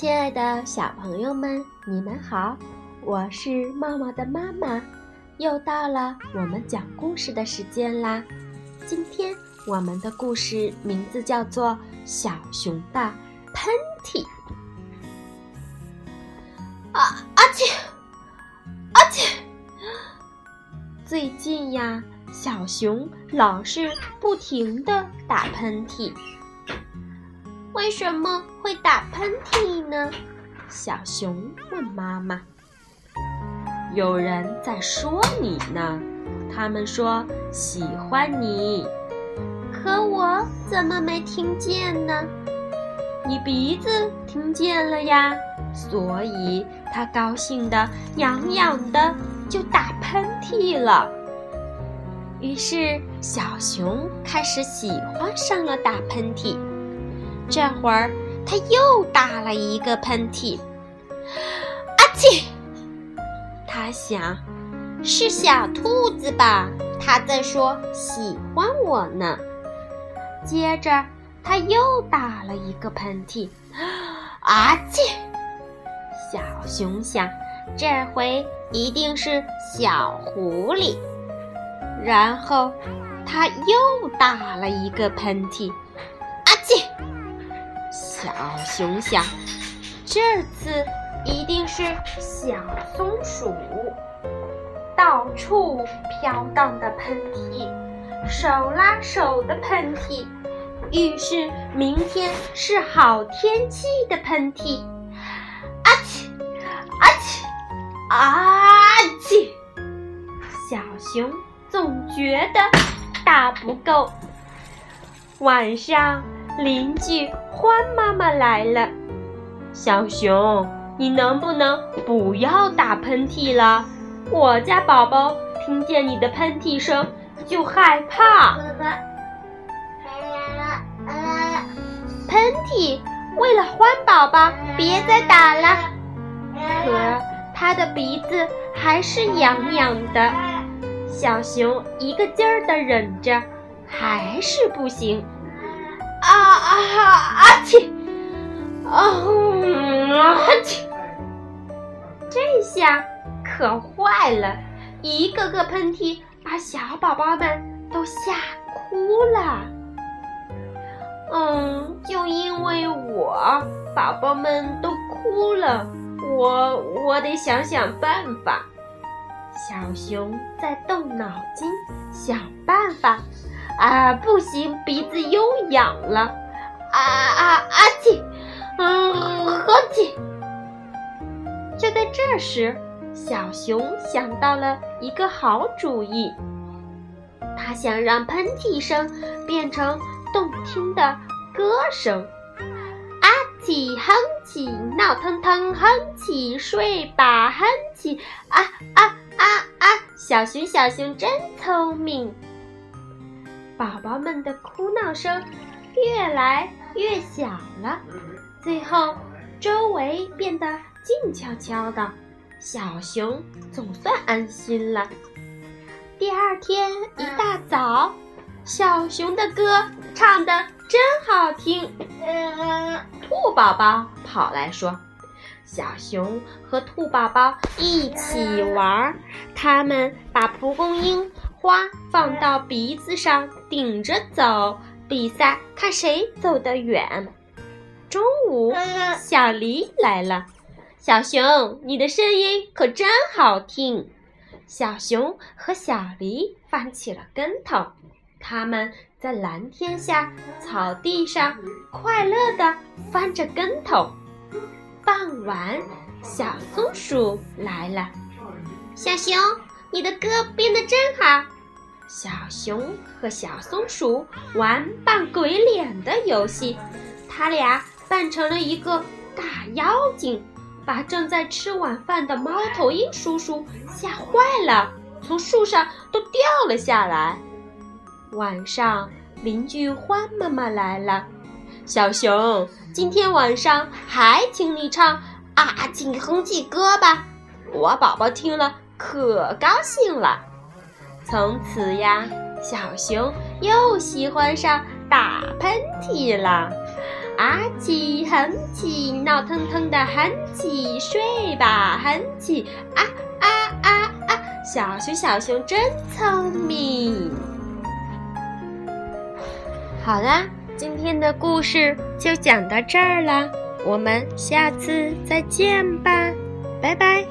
亲爱的小朋友们，你们好，我是茂茂的妈妈，又到了我们讲故事的时间啦。今天我们的故事名字叫做《小熊的喷嚏》。啊阿嚏，阿嚏！最近呀，小熊老是不停的打喷嚏。为什么会打喷嚏呢？小熊问妈妈。有人在说你呢，他们说喜欢你，可我怎么没听见呢？你鼻子听见了呀，所以他高兴的痒痒的就打喷嚏了。于是小熊开始喜欢上了打喷嚏。这会儿，他又打了一个喷嚏。阿嚏！他想，是小兔子吧？他在说喜欢我呢。接着，他又打了一个喷嚏。阿嚏！小熊想，这回一定是小狐狸。然后，他又打了一个喷嚏。阿嚏！小熊想，这次一定是小松鼠。到处飘荡的喷嚏，手拉手的喷嚏，预示明天是好天气的喷嚏。阿嚏，阿嚏，阿嚏！小熊总觉得大不够。晚上。邻居欢妈妈来了，小熊，你能不能不要打喷嚏了？我家宝宝听见你的喷嚏声就害怕。喷嚏，为了欢宝宝，别再打了。可他的鼻子还是痒痒的，小熊一个劲儿的忍着，还是不行。啊啊啊！嚏！啊啊嚏！这下可坏了，一个个喷嚏把小宝宝们都吓哭了。嗯，就因为我，宝宝们都哭了，我我得想想办法。小熊在动脑筋，想办法。啊，不行，鼻子又痒了，啊啊啊！嚏，嗯，呵嚏。就在这时，小熊想到了一个好主意，他想让喷嚏声变成动听的歌声，啊嚏哼嚏，闹腾腾哼嚏，睡吧哼嚏，啊啊啊啊！小熊，小熊真聪明。宝宝们的哭闹声越来越小了，最后周围变得静悄悄的，小熊总算安心了。第二天一大早，小熊的歌唱得真好听。兔宝宝跑来说：“小熊和兔宝宝一起玩，他们把蒲公英。”花放到鼻子上顶着走，比赛看谁走得远。中午，小狸来了。小熊，你的声音可真好听。小熊和小狸翻起了跟头，他们在蓝天下草地上快乐地翻着跟头。傍晚，小松鼠来了。小熊。你的歌编得真好，小熊和小松鼠玩扮鬼脸的游戏，他俩扮成了一个大妖精，把正在吃晚饭的猫头鹰叔叔吓坏了，从树上都掉了下来。晚上，邻居欢妈妈来了，小熊，今天晚上还请你唱啊请哼唧歌吧，我宝宝听了。可高兴了，从此呀，小熊又喜欢上打喷嚏了。啊起哼起，闹腾腾的哼起，睡吧哼起，啊啊啊啊！小熊小熊真聪明。好啦，今天的故事就讲到这儿了，我们下次再见吧，拜拜。